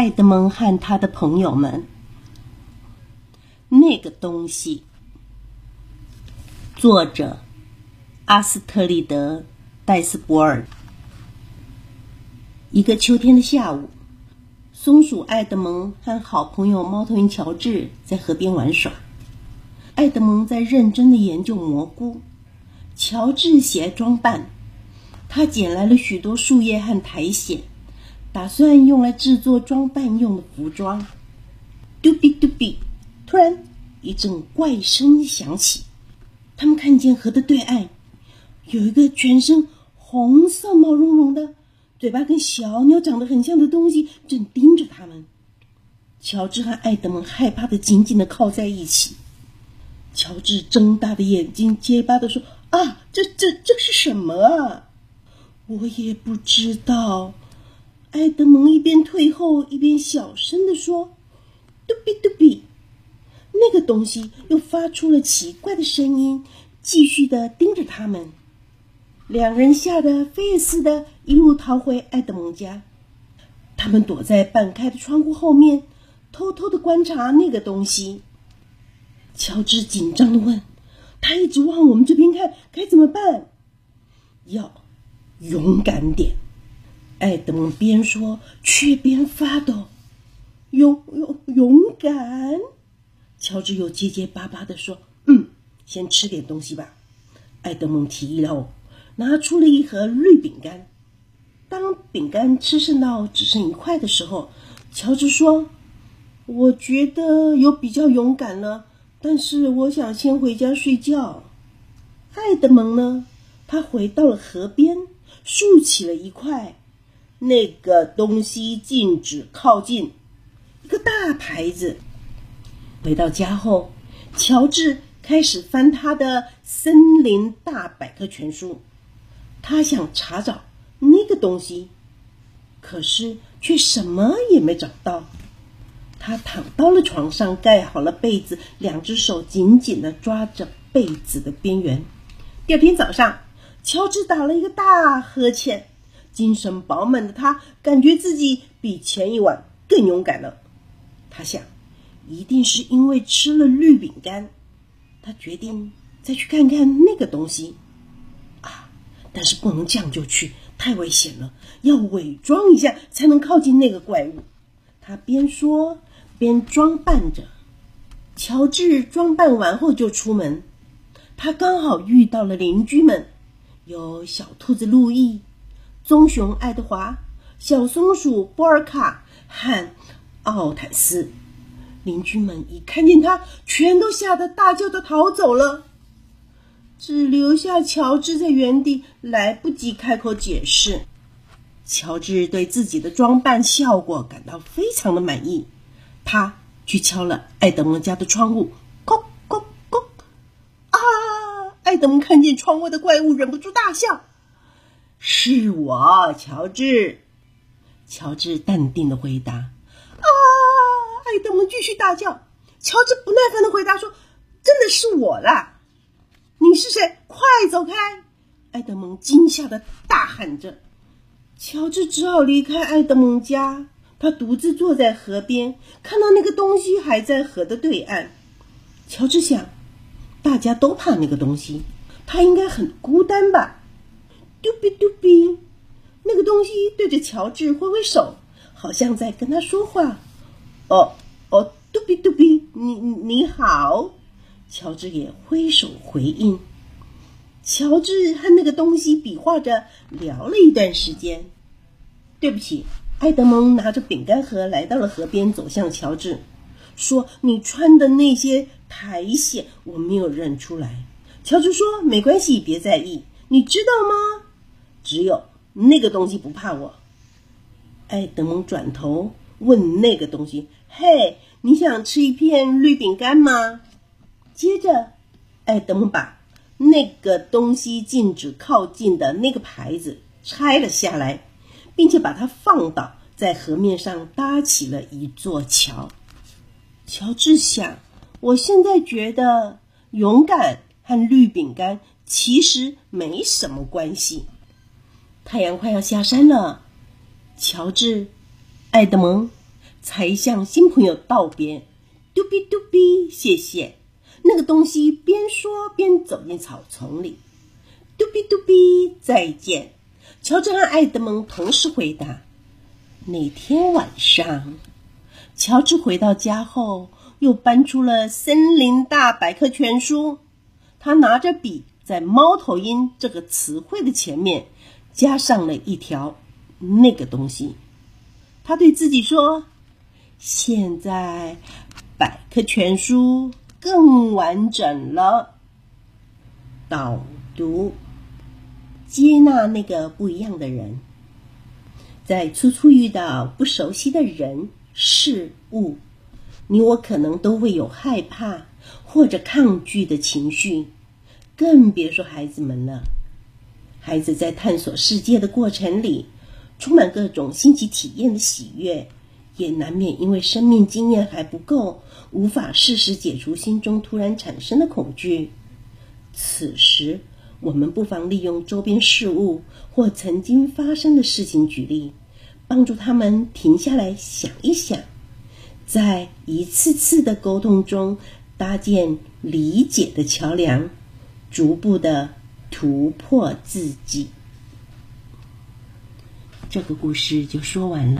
爱德蒙和他的朋友们。那个东西，作者阿斯特里德·戴斯博尔。一个秋天的下午，松鼠爱德蒙和好朋友猫头鹰乔治在河边玩耍。爱德蒙在认真的研究蘑菇，乔治喜爱装扮。他捡来了许多树叶和苔藓，打算用来制作装扮用的服装。嘟比嘟比，突然一阵怪声响起，他们看见河的对岸有一个全身红色、毛茸茸的、嘴巴跟小鸟长得很像的东西正盯着他们。乔治和艾德蒙害怕的紧紧的靠在一起。乔治睁大的眼睛结巴的说：“啊，这、这、这是什么啊？”我也不知道。埃德蒙一边退后，一边小声地说：“嘟比嘟比。”那个东西又发出了奇怪的声音，继续的盯着他们。两人吓得飞也似的，一路逃回埃德蒙家。他们躲在半开的窗户后面，偷偷的观察那个东西。乔治紧张的问：“他一直往我们这边看，该怎么办？”要。勇敢点，艾德蒙边说却边发抖。勇勇勇敢，乔治又结结巴巴的说：“嗯，先吃点东西吧。”艾德蒙提议了，拿出了一盒绿饼干。当饼干吃剩到只剩一块的时候，乔治说：“我觉得有比较勇敢了，但是我想先回家睡觉。”艾德蒙呢？他回到了河边。竖起了一块，那个东西禁止靠近，一个大牌子。回到家后，乔治开始翻他的《森林大百科全书》，他想查找那个东西，可是却什么也没找到。他躺到了床上，盖好了被子，两只手紧紧的抓着被子的边缘。第二天早上。乔治打了一个大呵欠，精神饱满的他感觉自己比前一晚更勇敢了。他想，一定是因为吃了绿饼干。他决定再去看看那个东西。啊！但是不能这样就去，太危险了。要伪装一下才能靠近那个怪物。他边说边装扮着。乔治装扮完后就出门。他刚好遇到了邻居们。有小兔子路易、棕熊爱德华、小松鼠波尔卡和奥坦斯。邻居们一看见他，全都吓得大叫着逃走了，只留下乔治在原地，来不及开口解释。乔治对自己的装扮效果感到非常的满意，他去敲了爱德蒙家的窗户。咕咕咕！啊艾德蒙看见窗外的怪物，忍不住大笑。“是我，乔治。”乔治淡定的回答。“啊！”爱德蒙继续大叫。乔治不耐烦的回答说：“真的是我啦！你是谁？快走开！”爱德蒙惊吓的大喊着。乔治只好离开爱德蒙家。他独自坐在河边，看到那个东西还在河的对岸。乔治想。大家都怕那个东西，他应该很孤单吧？嘟比嘟比，那个东西对着乔治挥挥手，好像在跟他说话。哦哦，嘟比嘟比，你你好，乔治也挥手回应。乔治和那个东西比划着聊了一段时间。对不起，埃德蒙拿着饼干盒来到了河边，走向乔治，说：“你穿的那些。”苔藓，我没有认出来。乔治说：“没关系，别在意。你知道吗？只有那个东西不怕我。”艾德蒙转头问那个东西：“嘿，你想吃一片绿饼干吗？”接着，艾德蒙把那个东西禁止靠近的那个牌子拆了下来，并且把它放倒在河面上，搭起了一座桥。乔治想。我现在觉得勇敢和绿饼干其实没什么关系。太阳快要下山了，乔治、艾德蒙才向新朋友道别：“嘟比嘟比，谢谢。”那个东西边说边走进草丛里。“嘟比嘟比，再见。”乔治和爱德蒙同时回答。那天晚上，乔治回到家后，又搬出了《森林大百科全书》。他拿着笔，在“猫头鹰”这个词汇的前面加上了一条那个东西。他对自己说：“现在百科全书更完整了。”导读：接纳那个不一样的人，在初初遇到不熟悉的人事物，你我可能都会有害怕。或者抗拒的情绪，更别说孩子们了。孩子在探索世界的过程里，充满各种新奇体验的喜悦，也难免因为生命经验还不够，无法适时解除心中突然产生的恐惧。此时，我们不妨利用周边事物或曾经发生的事情举例，帮助他们停下来想一想，在一次次的沟通中。搭建理解的桥梁，逐步的突破自己。这个故事就说完了。